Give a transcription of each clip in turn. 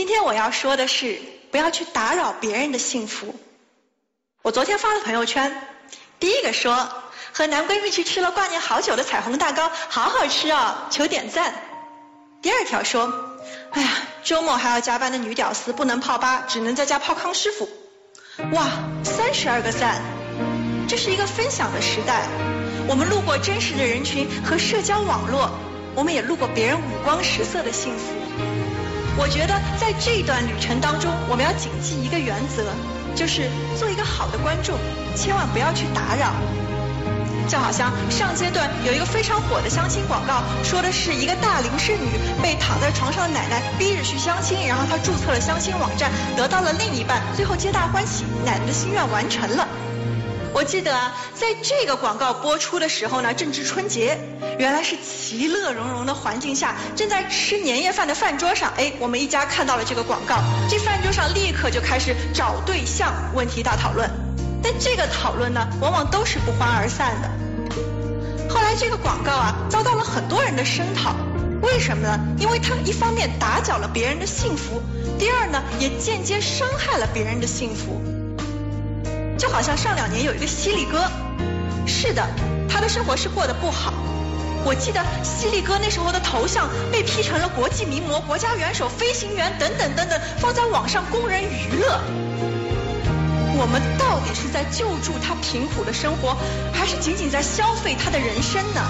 今天我要说的是，不要去打扰别人的幸福。我昨天发了朋友圈，第一个说和男闺蜜去吃了挂念好久的彩虹蛋糕，好好吃哦，求点赞。第二条说，哎呀，周末还要加班的女屌丝不能泡吧，只能在家泡康师傅。哇，三十二个赞。这是一个分享的时代，我们路过真实的人群和社交网络，我们也路过别人五光十色的幸福。我觉得在这段旅程当中，我们要谨记一个原则，就是做一个好的观众，千万不要去打扰。就好像上阶段有一个非常火的相亲广告，说的是一个大龄剩女被躺在床上的奶奶逼着去相亲，然后她注册了相亲网站，得到了另一半，最后皆大欢喜，奶奶的心愿完成了。我记得，在这个广告播出的时候呢，正值春节，原来是其乐融融的环境下，正在吃年夜饭的饭桌上，哎，我们一家看到了这个广告，这饭桌上立刻就开始找对象问题大讨论。但这个讨论呢，往往都是不欢而散的。后来这个广告啊，遭到了很多人的声讨，为什么呢？因为它一方面打搅了别人的幸福，第二呢，也间接伤害了别人的幸福。就好像上两年有一个犀利哥，是的，他的生活是过得不好。我记得犀利哥那时候的头像被 P 成了国际名模、国家元首、飞行员等等等等，放在网上供人娱乐。我们到底是在救助他贫苦的生活，还是仅仅在消费他的人生呢？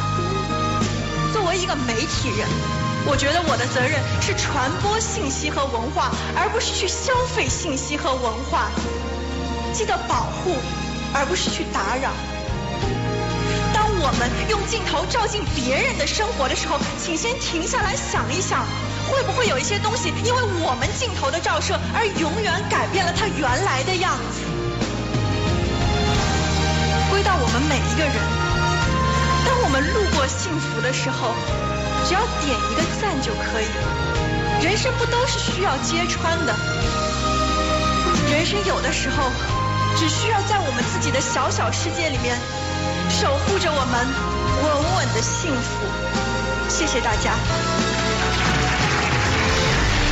作为一个媒体人，我觉得我的责任是传播信息和文化，而不是去消费信息和文化。记得保护，而不是去打扰。当我们用镜头照进别人的生活的时候，请先停下来想一想，会不会有一些东西因为我们镜头的照射而永远改变了它原来的样子？归到我们每一个人，当我们路过幸福的时候，只要点一个赞就可以。人生不都是需要揭穿的？人生有的时候。只需要在我们自己的小小世界里面，守护着我们稳稳的幸福。谢谢大家。